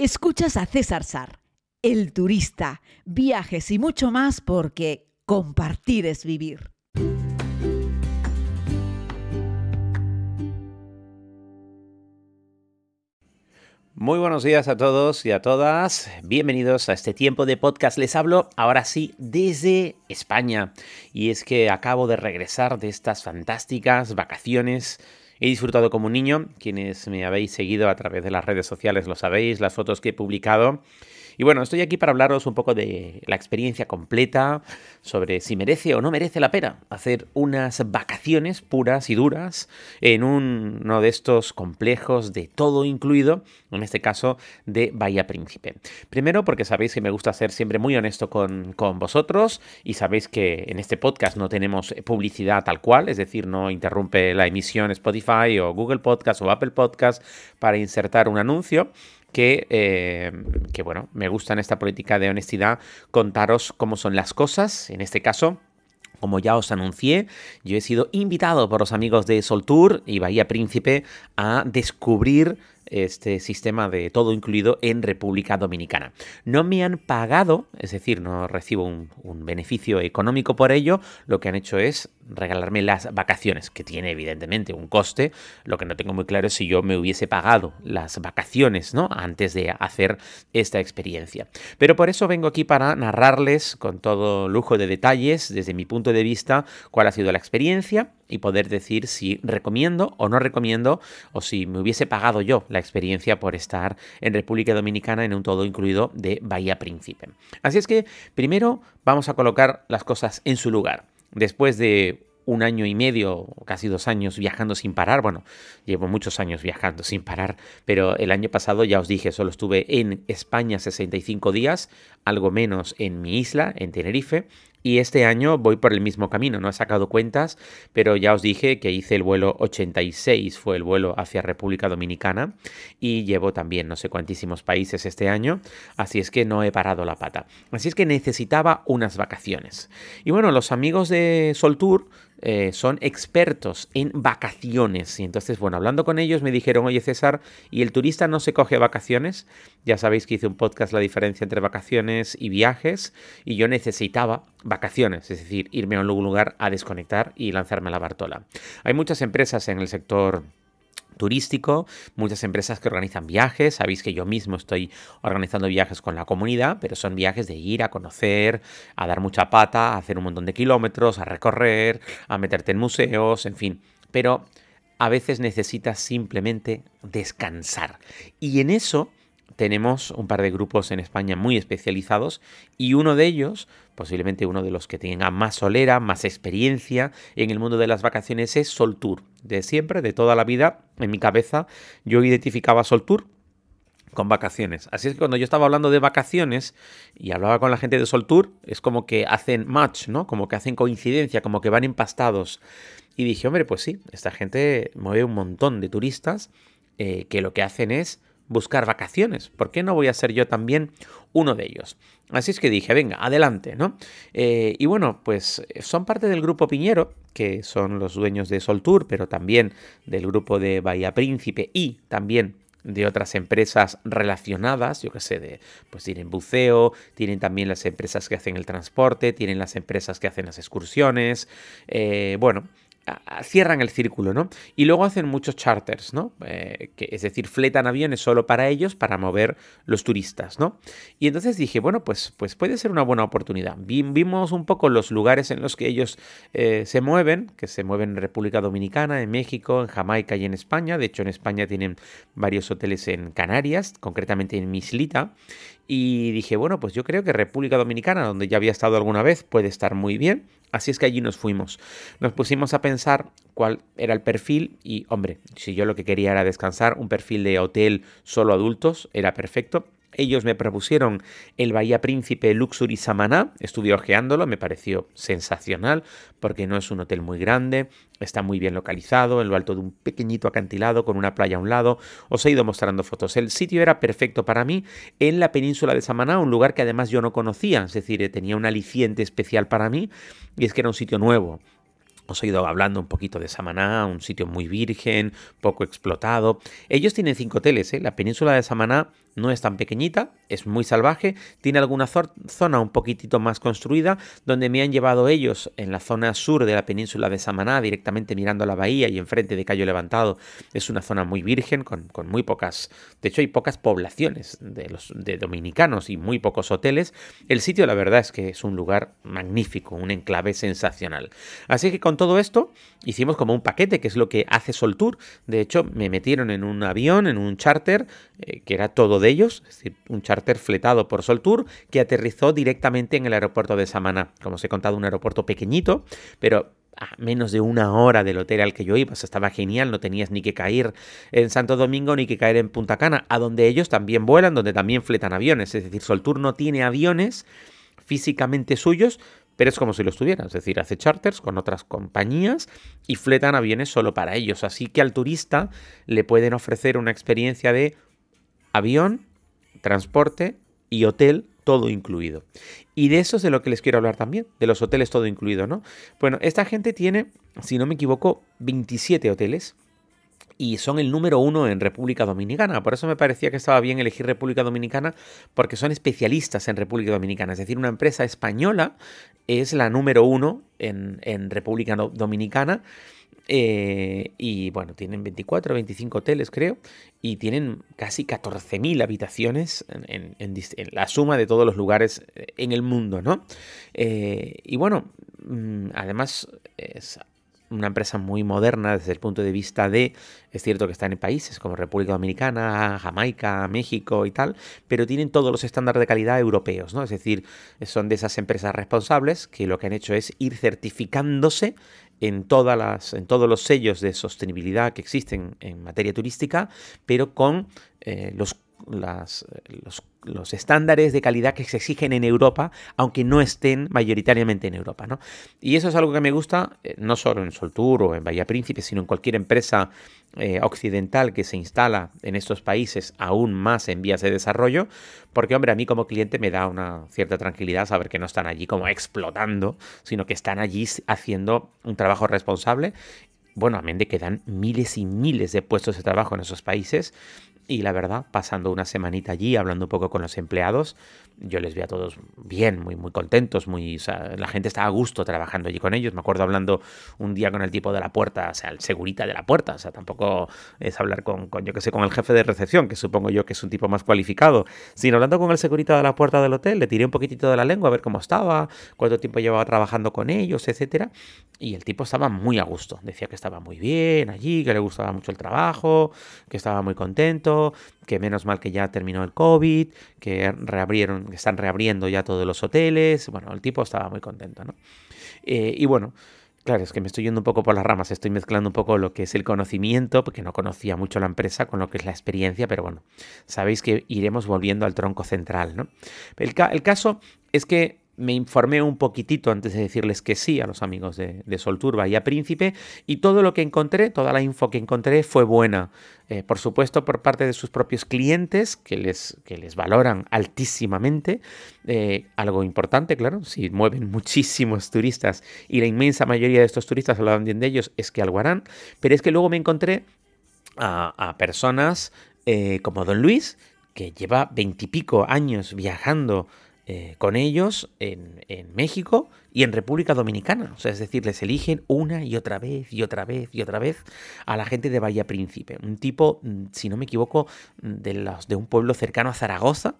Escuchas a César Sar, el turista, viajes y mucho más porque compartir es vivir. Muy buenos días a todos y a todas. Bienvenidos a este tiempo de podcast. Les hablo ahora sí desde España. Y es que acabo de regresar de estas fantásticas vacaciones He disfrutado como un niño, quienes me habéis seguido a través de las redes sociales lo sabéis, las fotos que he publicado. Y bueno, estoy aquí para hablaros un poco de la experiencia completa, sobre si merece o no merece la pena hacer unas vacaciones puras y duras en uno de estos complejos de todo incluido, en este caso de Bahía Príncipe. Primero porque sabéis que me gusta ser siempre muy honesto con, con vosotros y sabéis que en este podcast no tenemos publicidad tal cual, es decir, no interrumpe la emisión Spotify o Google Podcast o Apple Podcast para insertar un anuncio que, eh, que, bueno, me gusta en esta política de honestidad contaros cómo son las cosas, en este caso. Como ya os anuncié, yo he sido invitado por los amigos de Sol Tour y Bahía Príncipe a descubrir este sistema de todo incluido en República Dominicana. No me han pagado, es decir, no recibo un, beneficio económico por ello, lo que han hecho es regalarme las vacaciones, que tiene evidentemente un coste, lo que no tengo muy claro es si yo me hubiese pagado las vacaciones, ¿no? Antes de hacer esta experiencia. Pero por eso vengo aquí para narrarles con todo lujo de detalles, desde mi punto de vista, cuál ha sido la experiencia y poder decir si recomiendo o no recomiendo, o si me hubiese pagado yo la experiencia por estar en República Dominicana en un todo incluido de Bahía Príncipe. Así es que primero vamos a colocar las cosas en su lugar. Después de un año y medio, casi dos años viajando sin parar. Bueno, llevo muchos años viajando sin parar, pero el año pasado ya os dije, solo estuve en España 65 días, algo menos en mi isla, en Tenerife, y este año voy por el mismo camino, no he sacado cuentas, pero ya os dije que hice el vuelo 86, fue el vuelo hacia República Dominicana, y llevo también no sé cuantísimos países este año, así es que no he parado la pata. Así es que necesitaba unas vacaciones. Y bueno, los amigos de Sol Tour eh, son expertos en vacaciones. Y entonces, bueno, hablando con ellos me dijeron, oye César, ¿y el turista no se coge vacaciones? Ya sabéis que hice un podcast La diferencia entre vacaciones y viajes y yo necesitaba vacaciones, es decir, irme a un lugar a desconectar y lanzarme a la Bartola. Hay muchas empresas en el sector turístico, muchas empresas que organizan viajes, sabéis que yo mismo estoy organizando viajes con la comunidad, pero son viajes de ir a conocer, a dar mucha pata, a hacer un montón de kilómetros, a recorrer, a meterte en museos, en fin, pero a veces necesitas simplemente descansar. Y en eso tenemos un par de grupos en España muy especializados y uno de ellos, posiblemente uno de los que tenga más solera, más experiencia en el mundo de las vacaciones es Soltour. De siempre, de toda la vida, en mi cabeza yo identificaba Soltour con vacaciones. Así es que cuando yo estaba hablando de vacaciones y hablaba con la gente de Soltour, es como que hacen match, ¿no? Como que hacen coincidencia, como que van empastados. Y dije, hombre, pues sí, esta gente mueve un montón de turistas eh, que lo que hacen es buscar vacaciones. ¿Por qué no voy a ser yo también uno de ellos? Así es que dije, venga, adelante, ¿no? Eh, y bueno, pues son parte del grupo Piñero, que son los dueños de Sol Tour, pero también del grupo de Bahía Príncipe y también de otras empresas relacionadas, yo que sé, de, pues tienen buceo, tienen también las empresas que hacen el transporte, tienen las empresas que hacen las excursiones, eh, bueno, cierran el círculo, ¿no? Y luego hacen muchos charters, ¿no? Eh, que, es decir, fletan aviones solo para ellos, para mover los turistas, ¿no? Y entonces dije, bueno, pues, pues puede ser una buena oportunidad. vimos un poco los lugares en los que ellos eh, se mueven, que se mueven en República Dominicana, en México, en Jamaica y en España. De hecho, en España tienen varios hoteles en Canarias, concretamente en Mislita. Y dije, bueno, pues yo creo que República Dominicana, donde ya había estado alguna vez, puede estar muy bien. Así es que allí nos fuimos. Nos pusimos a pensar cuál era el perfil y, hombre, si yo lo que quería era descansar, un perfil de hotel solo adultos era perfecto. Ellos me propusieron el Bahía Príncipe Luxury Samaná, estuve ojeándolo, me pareció sensacional porque no es un hotel muy grande, está muy bien localizado, en lo alto de un pequeñito acantilado con una playa a un lado. Os he ido mostrando fotos. El sitio era perfecto para mí en la península de Samaná, un lugar que además yo no conocía, es decir, eh, tenía un aliciente especial para mí y es que era un sitio nuevo, os he ido hablando un poquito de Samaná, un sitio muy virgen, poco explotado. Ellos tienen cinco hoteles, ¿eh? La península de Samaná no es tan pequeñita, es muy salvaje, tiene alguna zona un poquitito más construida, donde me han llevado ellos en la zona sur de la península de Samaná, directamente mirando la bahía y enfrente de Cayo Levantado. Es una zona muy virgen, con, muy pocas, de hecho hay pocas poblaciones de, los, de dominicanos y muy pocos hoteles. El sitio la verdad es que es un lugar magnífico, un enclave sensacional. Así que con todo esto hicimos como un paquete, que es lo que hace Soltour. De hecho, me metieron en un avión, en un charter, eh, que era todo de ellos, es decir, un charter fletado por Soltour, que aterrizó directamente en el aeropuerto de Samana. Como os he contado, un aeropuerto pequeñito, pero a menos de una hora del hotel al que yo iba, estaba genial, no tenías ni que caer en Santo Domingo ni que caer en Punta Cana, a donde ellos también vuelan, donde también fletan aviones, es decir, Soltour no tiene aviones físicamente suyos, pero es como si los tuviera, es decir, hace charters con otras compañías y fletan aviones solo para ellos, así que al turista le pueden ofrecer una experiencia de avión, transporte y hotel todo incluido. Y de eso es de lo que les quiero hablar también, de los hoteles todo incluido, ¿no? Bueno, esta gente tiene, si no me equivoco, 27 hoteles y son el número uno en República Dominicana. Por eso me parecía que estaba bien elegir República Dominicana, porque son especialistas en República Dominicana. Es decir, una empresa española es la número uno en, República Dominicana. Eh, y bueno, tienen 24 o 25 hoteles, creo, y tienen casi 14.000 habitaciones en, la suma de todos los lugares eh, en el mundo, ¿no? Eh, y bueno, mm, además es una empresa muy moderna desde el punto de vista de, es cierto que están en países como República Dominicana, Jamaica, México y tal, pero tienen todos los estándares de calidad europeos, ¿no? Es decir, son de esas empresas responsables que lo que han hecho es ir certificándose en, todas las, en todos los sellos de sostenibilidad que existen en materia turística, pero con eh, los las, los, estándares de calidad que se exigen en Europa, aunque no estén mayoritariamente en Europa. ¿no? Y eso es algo que me gusta, eh, no solo en Soltour o en Bahía Príncipe, sino en cualquier empresa eh, occidental que se instala en estos países, aún más en vías de desarrollo, porque, hombre, a mí como cliente me da una cierta tranquilidad saber que no están allí como explotando, sino que están allí haciendo un trabajo responsable bueno, amén de que dan miles y miles de puestos de trabajo en esos países y la verdad, pasando una semanita allí, hablando un poco con los empleados, yo les vi a todos bien, muy, muy contentos, muy, la gente estaba a gusto trabajando allí con ellos. Me acuerdo hablando un día con el tipo de la puerta, o sea, el segurita de la puerta, o sea, tampoco es hablar con, con, yo que sé, con el jefe de recepción, que supongo yo que es un tipo más cualificado, sino hablando con el segurita de la puerta del hotel, le tiré un poquitito de la lengua a ver cómo estaba, cuánto tiempo llevaba trabajando con ellos, etcétera, y el tipo estaba muy a gusto, decía que estaba muy bien allí, que le gustaba mucho el trabajo, que estaba muy contento que menos mal que ya terminó el COVID, que reabrieron, que están reabriendo ya todos los hoteles. Bueno, el tipo estaba muy contento, ¿no? Eh, y bueno, Claro, es que me estoy yendo un poco por las ramas, estoy mezclando un poco lo que es el conocimiento, porque no conocía mucho la empresa, con lo que es la experiencia, pero bueno, sabéis que iremos volviendo al tronco central, ¿no? El, el caso es que me informé un poquitito antes de decirles que sí a los amigos de, de Solturba y a Príncipe y todo lo que encontré, toda la info que encontré fue buena. Eh, por supuesto por parte de sus propios clientes que les, que les valoran altísimamente. Eh, algo importante, claro, si mueven muchísimos turistas y la inmensa mayoría de estos turistas hablan bien de ellos, es que algo harán. Pero es que luego me encontré a, personas eh, como Don Luis, que lleva veintipico años viajando eh, con ellos en, México y en República Dominicana. O sea, es decir, les eligen una y otra vez y otra vez y otra vez a la gente de Bahía Príncipe. Un tipo, mm, si no me equivoco, de, los, de un pueblo cercano a Zaragoza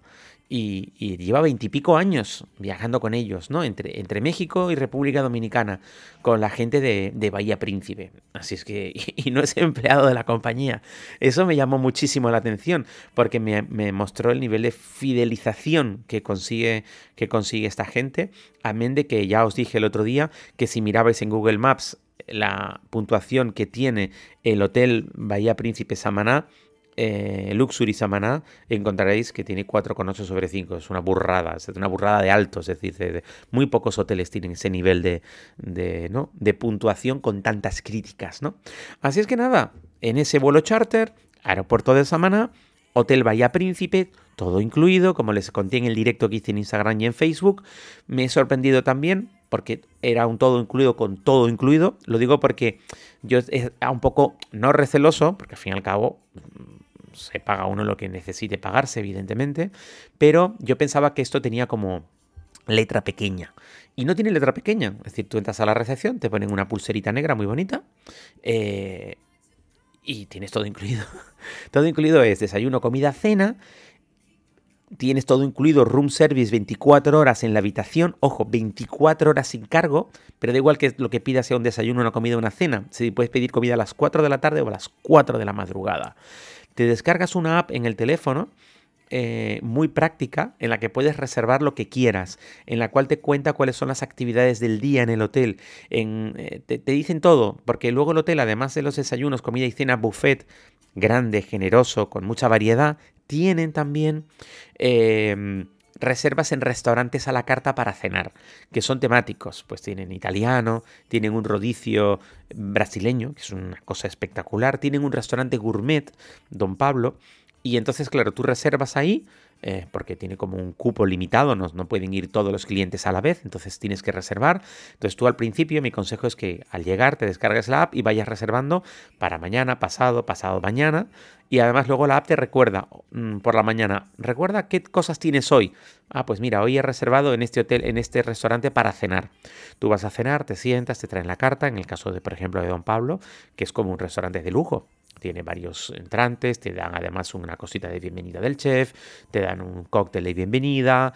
y, lleva veintipico años viajando con ellos, ¿no? Entre, entre México y República Dominicana, con la gente de, de Bahía Príncipe. Así es que, y, no es empleado de la compañía. Eso me llamó muchísimo la atención, porque me, me, mostró el nivel de fidelización que consigue, que consigue esta gente. Amén de que ya os dije el otro día que si mirabais en Google Maps la puntuación que tiene el Hotel Bahía Príncipe Samaná, eh, Luxury Samaná encontraréis que tiene 4,8 sobre 5. Es una burrada, es una burrada de alto. Es decir, muy pocos hoteles tienen ese nivel de, de, puntuación con tantas críticas. ¿no? Así es que nada, en ese vuelo charter, aeropuerto de Samaná, Hotel Bahía Príncipe, todo incluido, como les conté en el directo que hice en Instagram y en Facebook. Me he sorprendido también porque era un todo incluido con todo incluido. Lo digo porque yo era un poco no receloso, porque al fin y al cabo se paga uno lo que necesite pagarse, evidentemente, pero yo pensaba que esto tenía como letra pequeña. Y no tiene letra pequeña. Es decir, tú entras a la recepción, te ponen una pulserita negra muy bonita. Eh, y tienes todo incluido. todo incluido es desayuno, comida, cena. Tienes todo incluido room service 24 horas en la habitación. Ojo, 24 horas sin cargo. Pero da igual que lo que pidas sea un desayuno, una comida una cena. Si puedes pedir comida a las 4 de la tarde o a las 4 de la madrugada. Te descargas una app en el teléfono eh, muy práctica en la que puedes reservar lo que quieras, en la cual te cuenta cuáles son las actividades del día en el hotel. Eh, te, dicen todo, porque luego el hotel, además de los desayunos, comida y cena, buffet grande, generoso, con mucha variedad, tienen también... Em, reservas en restaurantes a la carta para cenar, que son temáticos, pues tienen italiano, tienen un rodicio brasileño, que es una cosa espectacular, tienen un restaurante gourmet, Don Pablo, y entonces, claro, tú reservas ahí, eh, porque tiene como un cupo limitado, no, no, pueden ir todos los clientes a la vez, entonces tienes que reservar. Entonces tú al principio mi consejo es que al llegar te descargues la app y vayas reservando para mañana, pasado, pasado mañana. Y además luego la app te recuerda mm, por la mañana, recuerda qué cosas tienes hoy. Ah, pues mira, hoy he reservado en este hotel, en este restaurante para cenar. Tú vas a cenar, te sientas, te traen la carta, en el caso de, por ejemplo, de Don Pablo, que es como un restaurante de lujo tiene varios entrantes, te dan además una cosita de bienvenida del chef, te dan un cóctel de bienvenida,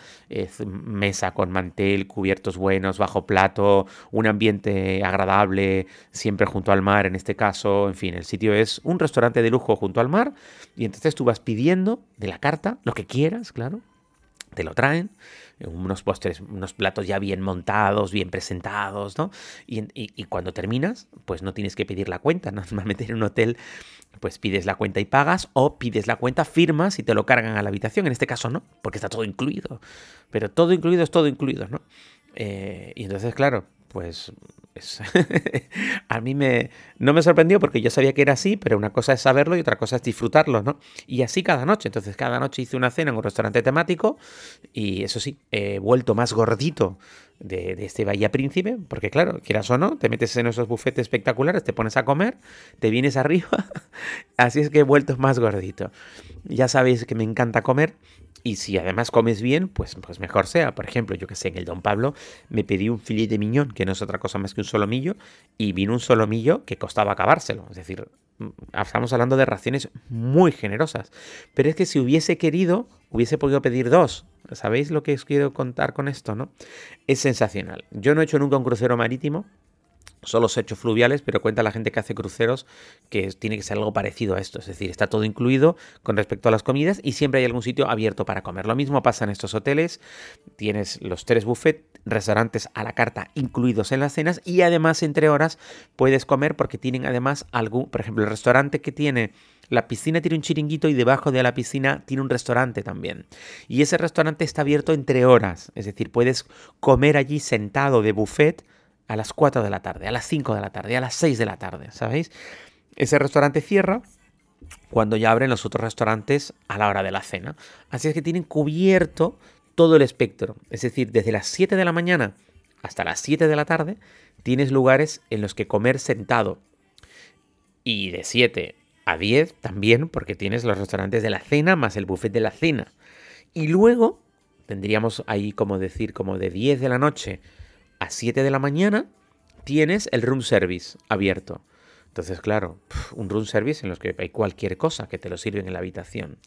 mesa con mantel, cubiertos buenos, bajo plato, un ambiente agradable, siempre junto al mar en este caso, en fin, el sitio es un restaurante de lujo junto al mar y entonces tú vas pidiendo de la carta lo que quieras, claro, te lo traen, unos postres, unos platos ya bien montados, bien presentados, ¿no? Y, y, cuando terminas, pues no tienes que pedir la cuenta. Normalmente en un hotel, pues pides la cuenta y pagas, o pides la cuenta, firmas y te lo cargan a la habitación. En este caso no, porque está todo incluido. Pero todo incluido es todo incluido, ¿no? Eh, y entonces, claro, pues a mí me, no me sorprendió porque yo sabía que era así, pero una cosa es saberlo y otra cosa es disfrutarlo, ¿no? Y así cada noche. Entonces, cada noche hice una cena en un restaurante temático y eso sí, he vuelto más gordito de, este Bahía Príncipe, porque claro, quieras o no, te metes en esos bufetes espectaculares, te pones a comer, te vienes arriba, así es que he vuelto más gordito. Ya sabéis que me encanta comer y si además comes bien, pues, pues mejor sea. Por ejemplo, yo que sé, en el Don Pablo me pedí un filet de miñón, que no es otra cosa más que un solomillo, y vino un solomillo que costaba acabárselo. Es decir, mm, estamos hablando de raciones muy generosas. Pero es que si hubiese querido, hubiese podido pedir dos. ¿Sabéis lo que os quiero contar con esto, no? Es sensacional. Yo no he hecho nunca un crucero marítimo, son los hechos fluviales, pero cuenta la gente que hace cruceros que tiene que ser algo parecido a esto, es decir, está todo incluido con respecto a las comidas y siempre hay algún sitio abierto para comer. Lo mismo pasa en estos hoteles, tienes los tres buffets, restaurantes a la carta incluidos en las cenas y además entre horas puedes comer porque tienen además algún, por ejemplo, el restaurante que tiene la piscina tiene un chiringuito y debajo de la piscina tiene un restaurante también. Y ese restaurante está abierto entre horas, es decir, puedes comer allí sentado de buffet a las 4 de la tarde, a las 5 de la tarde, a las 6 de la tarde, ¿sabéis? Ese restaurante cierra cuando ya abren los otros restaurantes a la hora de la cena. Así es que tienen cubierto todo el espectro. Es decir, desde las 7 de la mañana hasta las 7 de la tarde tienes lugares en los que comer sentado. Y de 7 a 10 también, porque tienes los restaurantes de la cena más el buffet de la cena. Y luego tendríamos ahí como decir, como de 10 de la noche a 7 de la mañana tienes el room service abierto. Entonces, claro, un room service en los que hay cualquier cosa que te lo sirven en la habitación.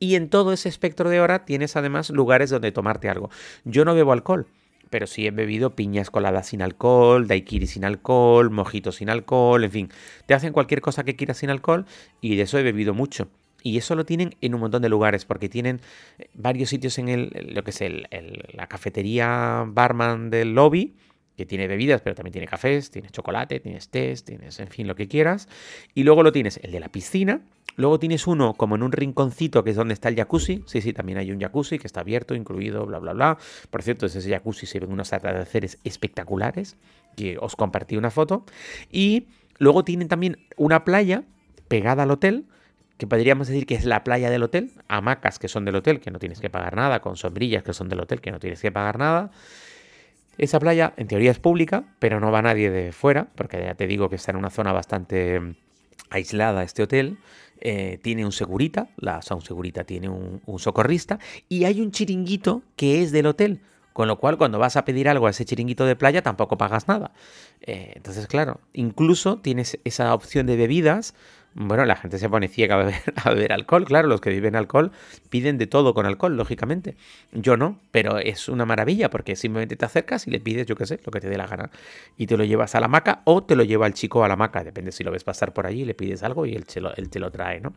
Y en todo ese espectro de hora tienes además lugares donde tomarte algo. Yo no bebo alcohol, pero sí he bebido piñas coladas sin alcohol, daiquiri sin alcohol, mojitos sin alcohol, en fin. Te hacen cualquier cosa que quieras sin alcohol y de eso he bebido mucho. Y eso lo tienen en un montón de lugares, porque tienen eh, varios sitios en el, lo que es el, la cafetería barman del lobby, que tiene bebidas, pero también tiene cafés, tiene chocolate, tienes tés, tienes, en fin, lo que quieras. Y luego lo tienes el de la piscina. Luego tienes uno como en un rinconcito que es donde está el jacuzzi. Sí, sí, también hay un jacuzzi que está abierto, incluido, bla, bla, bla. Por cierto, ese jacuzzi se ven unos atardeceres espectaculares, que os compartí una foto. Y luego tienen también una playa pegada al hotel, que podríamos decir que es la playa del hotel, hamacas que son del hotel, que no tienes que pagar nada, con sombrillas que son del hotel, que no tienes que pagar nada. Esa playa en teoría es pública, pero no va nadie de fuera, porque ya te digo que está en una zona bastante aislada este hotel. Eh, tiene un segurita, la, o segurita tiene un, socorrista y hay un chiringuito que es del hotel. Con lo cual, cuando vas a pedir algo a ese chiringuito de playa, tampoco pagas nada. Eh, entonces, claro, incluso tienes esa opción de bebidas bueno, la gente se pone ciega a beber, alcohol, claro, los que viven alcohol piden de todo con alcohol, lógicamente. Yo no, pero es una maravilla porque simplemente te acercas y le pides, yo qué sé, lo que te dé la gana. Y te lo llevas a la maca o te lo lleva el chico a la maca, depende si lo ves pasar por allí, le pides algo y él te lo, te lo trae, ¿no?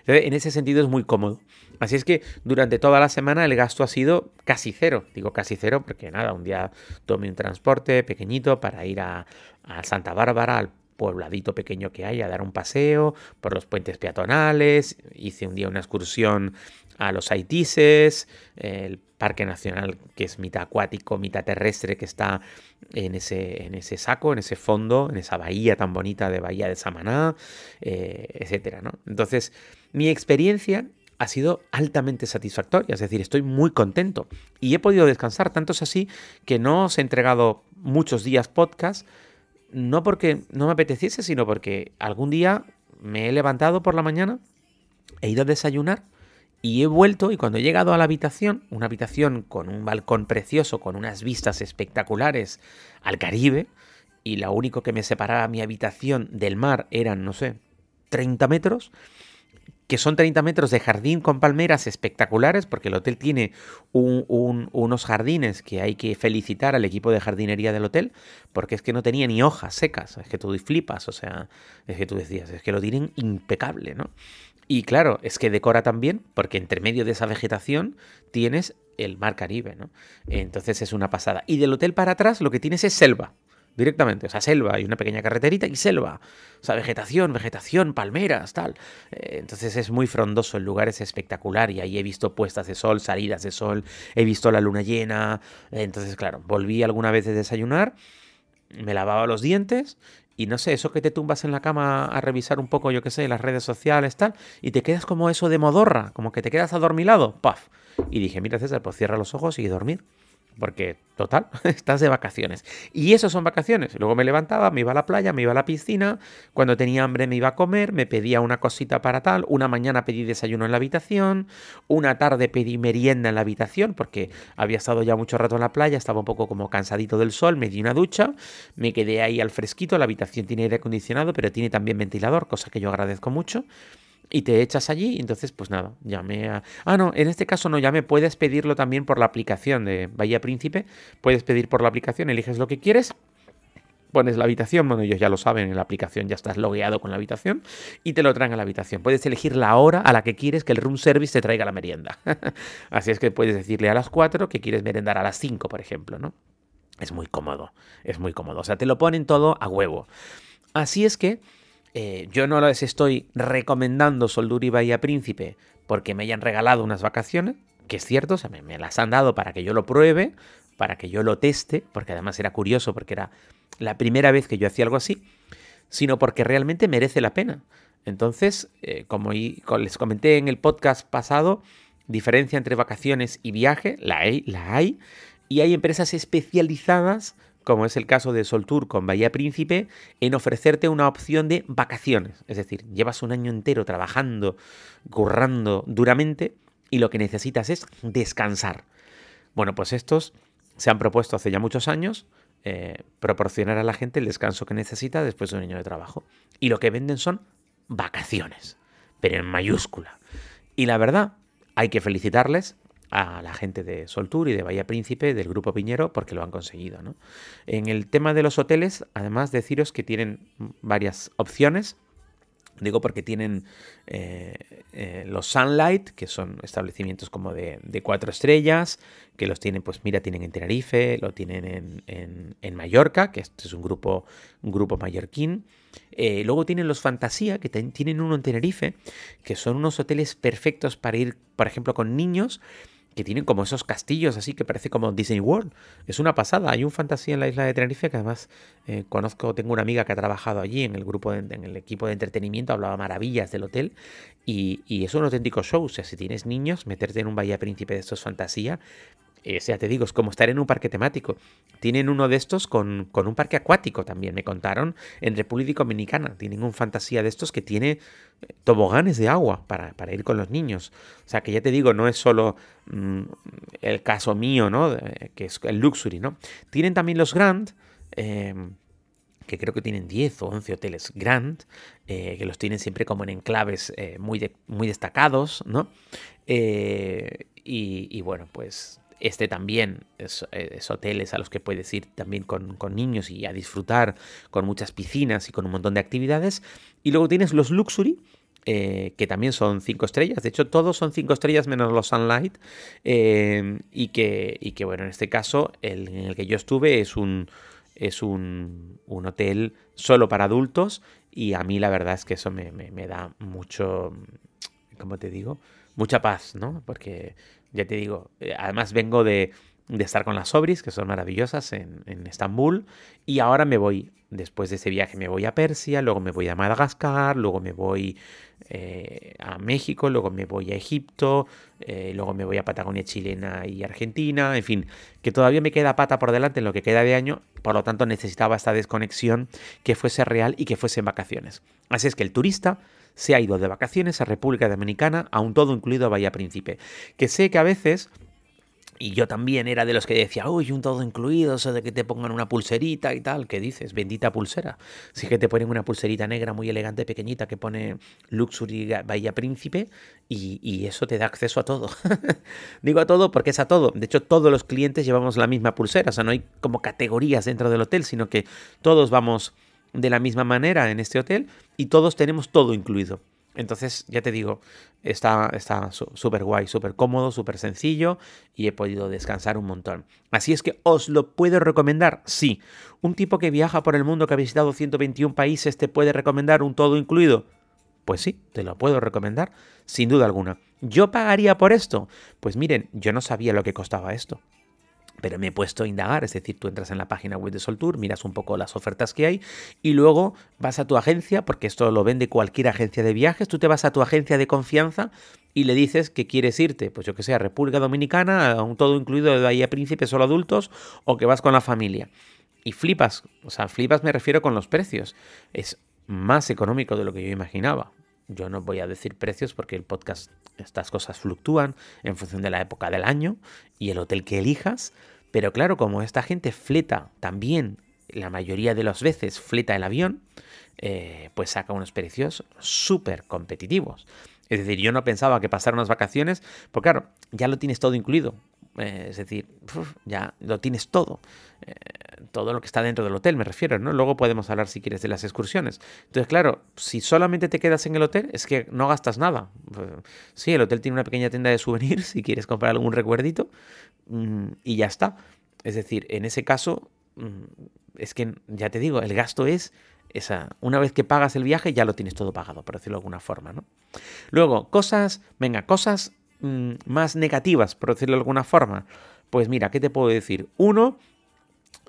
Entonces, en ese sentido es muy cómodo. Así es que durante toda la semana el gasto ha sido casi cero. Digo casi cero porque nada, un día tomé un transporte pequeñito para ir a, a Santa Bárbara, al puebladito pequeño que hay a dar un paseo por los puentes peatonales. Hice un día una excursión a los Haitises, el Parque Nacional que es mitad acuático, mitad terrestre, que está en ese, en ese saco, en ese fondo, en esa bahía tan bonita de Bahía de Samaná, eh, etcétera, ¿no? Entonces, mi experiencia ha sido altamente satisfactoria, es decir, estoy muy contento y he podido descansar, tanto es así que no os he entregado muchos días podcast, no porque no me apeteciese, sino porque algún día me he levantado por la mañana, he ido a desayunar y he vuelto y cuando he llegado a la habitación, una habitación con un balcón precioso, con unas vistas espectaculares al Caribe, y lo único que me separaba mi habitación del mar eran, no sé, 30 metros, que son 30 metros de jardín con palmeras espectaculares, porque el hotel tiene unos jardines que hay que felicitar al equipo de jardinería del hotel, porque es que no tenía ni hojas secas, es que tú flipas, o sea, es que tú decías, es que lo tienen impecable, ¿no? Y claro, es que decora también, porque entre medio de esa vegetación tienes el mar Caribe, ¿no? Entonces es una pasada. Y del hotel para atrás lo que tienes es selva directamente. O sea, selva y una pequeña carreterita y selva. O sea, vegetación, vegetación, palmeras, tal. Eh, entonces es muy frondoso, el lugar es espectacular y ahí he visto puestas de sol, salidas de sol, he visto la luna llena. Entonces, claro, volví alguna vez de desayunar, me lavaba los dientes y no sé, eso que te tumbas en la cama a revisar un poco, yo qué sé, las redes sociales, tal, y te quedas como eso de modorra, como que te quedas adormilado, ¡paf! Y dije, mira César, pues cierra los ojos y dormir. Porque, total, estás de vacaciones. Y eso son vacaciones. Luego me levantaba, me iba a la playa, me iba a la piscina. Cuando tenía hambre me iba a comer, me pedía una cosita para tal. Una mañana pedí desayuno en la habitación. Una tarde pedí merienda en la habitación porque había estado ya mucho rato en la playa, estaba un poco como cansadito del sol. Me di una ducha, me quedé ahí al fresquito. La habitación tiene aire acondicionado, pero tiene también ventilador, cosa que yo agradezco mucho y te echas allí entonces pues nada, llame a... Ah, no, en este caso no llame, puedes pedirlo también por la aplicación de Bahía Príncipe, puedes pedir por la aplicación, eliges lo que quieres, pones la habitación, bueno, ellos ya lo saben, en la aplicación ya estás logueado con la habitación y te lo traen a la habitación. Puedes elegir la hora a la que quieres que el room service te traiga la merienda. Así es que puedes decirle a las 4 que quieres merendar a las 5, por ejemplo, ¿no? Es muy cómodo, es muy cómodo. O sea, te lo ponen todo a huevo. Así es que eh, yo no les estoy recomendando Solduri Bahía Príncipe porque me hayan regalado unas vacaciones, que es cierto, o sea, me, las han dado para que yo lo pruebe, para que yo lo teste, porque además era curioso, porque era la primera vez que yo hacía algo así, sino porque realmente merece la pena. Entonces, eh, como les comenté en el podcast pasado, diferencia entre vacaciones y viaje, la hay, la hay, y hay empresas especializadas como es el caso de Soltour con Bahía Príncipe, en ofrecerte una opción de vacaciones. Es decir, llevas un año entero trabajando, currando duramente y lo que necesitas es descansar. Bueno, pues estos se han propuesto hace ya muchos años eh, proporcionar a la gente el descanso que necesita después de un año de trabajo. Y lo que venden son vacaciones, pero en mayúscula. Y la verdad, hay que felicitarles a la gente de Soltur y de Bahía Príncipe, del Grupo Piñero, porque lo han conseguido. En el tema de los hoteles, además deciros que tienen varias opciones. Digo porque tienen eh, eh, los Sunlight, que son establecimientos como de, cuatro estrellas, que los tienen, pues mira, tienen en Tenerife, lo tienen en, Mallorca, que este es un grupo, grupo mallorquín. Eh, luego tienen los Fantasía, que tienen uno en Tenerife, que son unos hoteles perfectos para ir, por ejemplo, con niños que tienen como esos castillos así que parece como Disney World. Es una pasada. Hay un fantasía en la isla de Tenerife que además eh, conozco, tengo una amiga que ha trabajado allí en el grupo, en el equipo de entretenimiento, hablaba maravillas del hotel y, es un auténtico show. O sea, si tienes niños, meterte en un Bahía Príncipe de estos fantasía ya te digo, es como estar en un parque temático. Tienen uno de estos con, un parque acuático también, me contaron, en República Dominicana. Tienen un fantasía de estos que tiene eh, toboganes de agua para, ir con los niños. O sea, que ya te digo, no es solo mm, el caso mío, ¿no? que es el luxury, ¿no? Tienen también los Grand. Em, que creo que tienen 10 o 11 hoteles Grand, eh, que los tienen siempre como en enclaves eh, muy, muy destacados, ¿no? y, bueno, pues este también es, hoteles a los que puedes ir también con, niños y a disfrutar con muchas piscinas y con un montón de actividades. Y luego tienes los Luxury, eh, que también son cinco estrellas. De hecho, todos son cinco estrellas menos los Sunlight. Eh, y, que, y que, bueno, en este caso, el en el que yo estuve es un, es un, un, hotel solo para adultos. Y a mí la verdad es que eso me, me da mucho, ¿cómo te digo? Mucha paz, ¿no? Porque ya te digo, eh, además vengo de, estar con las Sobris, que son maravillosas en, Estambul, y ahora me voy, después de ese viaje me voy a Persia, luego me voy a Madagascar, luego me voy eh, a México, luego me voy a Egipto, eh, luego me voy a Patagonia chilena y Argentina, en fin, que todavía me queda pata por delante en lo que queda de año, por lo tanto necesitaba esta desconexión que fuese real y que fuese en vacaciones. Así es que el turista se ha ido de vacaciones a República Dominicana, aún todo incluido a Bahía Príncipe. Que sé que a veces y yo también era de los que decía, uy, un todo incluido, eso de que te pongan una pulserita y tal. ¿Qué dices? Bendita pulsera. Si que te ponen una pulserita negra muy elegante, pequeñita, que pone Luxury Bahía Príncipe y, y eso te da acceso a todo. Digo a todo porque es a todo. De hecho, todos los clientes llevamos la misma pulsera. O sea, no hay como categorías dentro del hotel, sino que todos vamos de la misma manera en este hotel y todos tenemos todo incluido. Entonces, ya te digo, está súper guay, súper cómodo, súper sencillo y he podido descansar un montón. Así es que os lo puedo recomendar, sí. Un tipo que viaja por el mundo, que ha visitado 121 países, te puede recomendar un todo incluido. Pues sí, te lo puedo recomendar, sin duda alguna. ¿Yo pagaría por esto? Pues miren, yo no sabía lo que costaba esto pero me he puesto a indagar, es decir, tú entras en la página web de Soltour, miras un poco las ofertas que hay y luego vas a tu agencia, porque esto lo vende cualquier agencia de viajes, tú te vas a tu agencia de confianza y le dices que quieres irte, pues yo que sé, a República Dominicana, a un todo incluido de Bahía Príncipe, solo adultos, o que vas con la familia. Y flipas, o sea, flipas me refiero con los precios. Es más económico de lo que yo imaginaba. Yo no voy a decir precios porque el podcast, estas cosas fluctúan en función de la época del año y el hotel que elijas. Pero claro, como esta gente fleta también, la mayoría de las veces fleta el avión, eh, pues saca unos precios súper competitivos. Es decir, yo no pensaba que pasar unas vacaciones, porque claro, ya lo tienes todo incluido. Eh, es decir, ya lo tienes todo. Eh, todo lo que está dentro del hotel, me refiero, ¿no? Luego podemos hablar, si quieres, de las excursiones. Entonces, claro, si solamente te quedas en el hotel, es que no gastas nada. Sí, el hotel tiene una pequeña tienda de souvenirs, si quieres comprar algún recuerdito, mm, y ya está. Es decir, en ese caso, mm, es que, ya te digo, el gasto es esa, una vez que pagas el viaje ya lo tienes todo pagado, por decirlo de alguna forma, ¿no? Luego, cosas, venga, cosas mm, más negativas, por decirlo de alguna forma. Pues mira, ¿qué te puedo decir? Uno,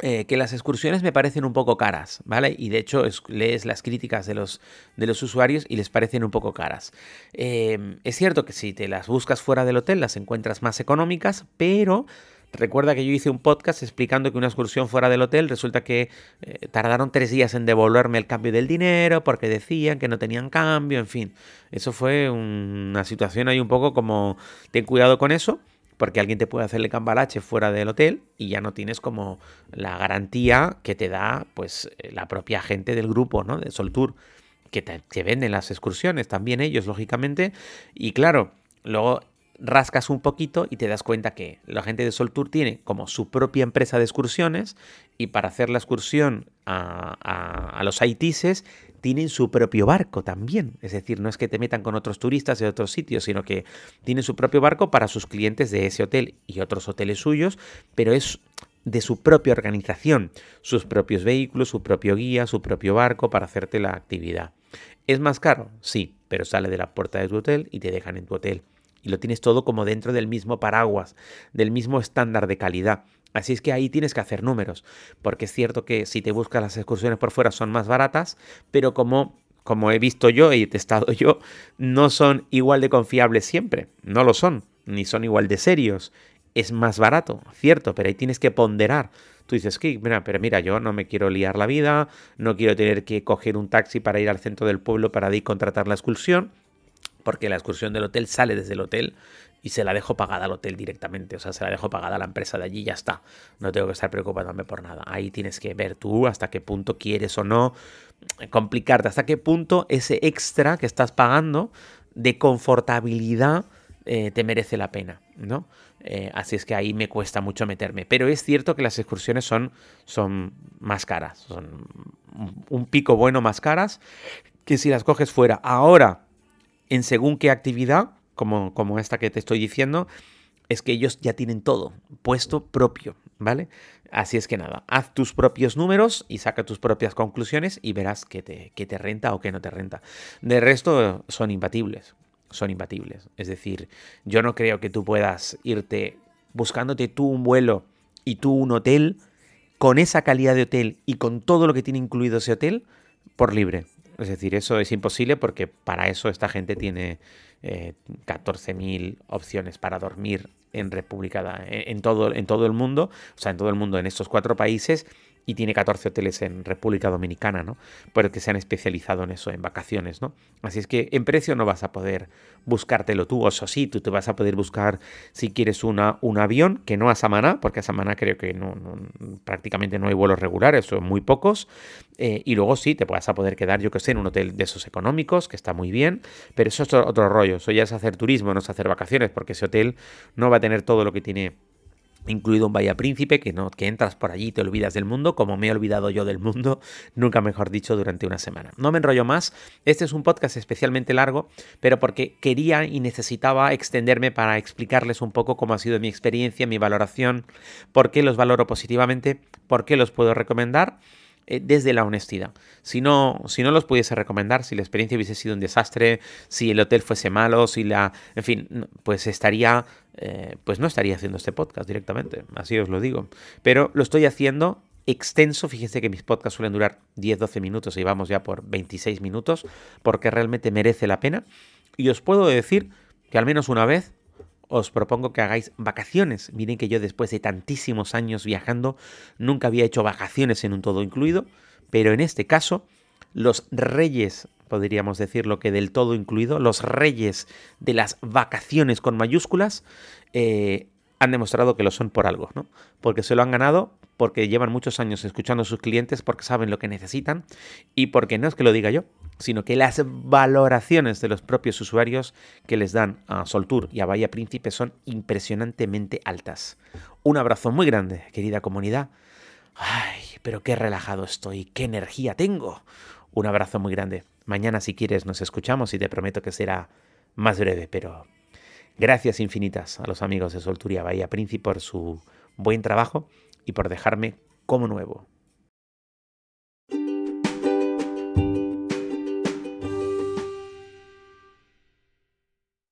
eh, que las excursiones me parecen un poco caras, ¿vale? Y de hecho lees las críticas de los, de los usuarios y les parecen un poco caras. Em, es cierto que si te las buscas fuera del hotel las encuentras más económicas, pero recuerda que yo hice un podcast explicando que una excursión fuera del hotel resulta que eh, tardaron tres días en devolverme el cambio del dinero porque decían que no tenían cambio, en fin. Eso fue una situación ahí un poco como ten cuidado con eso porque alguien te puede hacerle cambalache fuera del hotel y ya no tienes como la garantía que te da pues eh, la propia gente del grupo, ¿no? De Soltour, que te, venden las excursiones, también ellos, lógicamente, y claro, luego rascas un poquito y te das cuenta que la gente de Soltour tiene como su propia empresa de excursiones y para hacer la excursión a, a, a los haitises tienen su propio barco también. Es decir, no es que te metan con otros turistas de otros sitios, sino que tienen su propio barco para sus clientes de ese hotel y otros hoteles suyos, pero es de su propia organización, sus propios vehículos, su propio guía, su propio barco para hacerte la actividad. ¿Es más caro? Sí, pero sale de la puerta de tu hotel y te dejan en tu hotel. Y lo tienes todo como dentro del mismo paraguas, del mismo estándar de calidad. Así es que ahí tienes que hacer números, porque es cierto que si te buscas las excursiones por fuera son más baratas, pero como, como he visto yo y he testado yo, no son igual de confiables siempre, no lo son, ni son igual de serios. es más barato, cierto, pero ahí tienes que ponderar. Tú dices, que, mira, pero mira, yo no me quiero liar la vida, no quiero tener que coger un taxi para ir al centro del pueblo para ir contratar la excursión, porque la excursión del hotel sale desde el hotel y se la dejo pagada al hotel directamente, o sea, se la dejo pagada a la empresa de allí y ya está. No tengo que estar preocupándome por nada. Ahí tienes que ver tú hasta qué punto quieres o no complicarte, hasta qué punto ese extra que estás pagando de confortabilidad eh, te merece la pena, ¿no? Eh, así es que ahí me cuesta mucho meterme. Pero es cierto que las excursiones son, son más caras, son un pico bueno más caras que si las coges fuera. Ahora, en según qué actividad, como, como esta que te estoy diciendo, es que ellos ya tienen todo puesto propio, ¿vale? Así es que nada, haz tus propios números y saca tus propias conclusiones y verás que te, te renta o que no te renta. De resto, son imbatibles son imbatibles. Es decir, yo no creo que tú puedas irte buscándote tú un vuelo y tú un hotel con esa calidad de hotel y con todo lo que tiene incluido ese hotel por libre. Es decir, eso es imposible porque para eso esta gente tiene eh, 14.000 opciones para dormir en República, en todo, en todo el mundo, o sea, en todo el mundo, en estos cuatro países, y tiene 14 hoteles en República Dominicana, ¿no? que se han especializado en eso, en vacaciones, ¿no? Así es que en precio no vas a poder buscártelo tú, o eso sí, tú te vas a poder buscar si quieres una, un avión, que no a Samaná, porque a Samaná creo que no, prácticamente no hay vuelos regulares, son muy pocos, eh, y luego sí, te vas a poder quedar, yo que sé, en un hotel de esos económicos, que está muy bien, pero eso es otro rollo, eso ya es hacer turismo, no es hacer vacaciones, porque ese hotel no va a tener todo lo que tiene incluido un Bahía Príncipe, que, no, que entras por allí y te olvidas del mundo, como me he olvidado yo del mundo, nunca mejor dicho, durante una semana. No me enrollo más, este es un podcast especialmente largo, pero porque quería y necesitaba extenderme para explicarles un poco cómo ha sido mi experiencia, mi valoración, por qué los valoro positivamente, por qué los puedo recomendar eh, desde la honestidad. Si no, si no los pudiese recomendar, si la experiencia hubiese sido un desastre, si el hotel fuese malo, si la... En fin, pues estaría... Eh, pues no estaría haciendo este podcast directamente, así os lo digo. Pero lo estoy haciendo extenso, fíjense que mis podcasts suelen durar 10-12 minutos y vamos ya por 26 minutos, porque realmente merece la pena. Y os puedo decir que al menos una vez os propongo que hagáis vacaciones. Miren que yo después de tantísimos años viajando nunca había hecho vacaciones en un todo incluido, pero en este caso los reyes, podríamos decir lo que del todo incluido, los reyes de las vacaciones con mayúsculas, eh, han demostrado que lo son por algo, ¿no? Porque se lo han ganado, porque llevan muchos años escuchando a sus clientes, porque saben lo que necesitan y porque no es que lo diga yo, sino que las valoraciones de los propios usuarios que les dan a Soltour y a Bahía Príncipe son impresionantemente altas. Un abrazo muy grande, querida comunidad. Ay, pero qué relajado estoy, qué energía tengo. Un abrazo muy grande. Mañana si quieres nos escuchamos y te prometo que será más breve, pero gracias infinitas a los amigos de Soltur y a Bahía Príncipe por su buen trabajo y por dejarme como nuevo.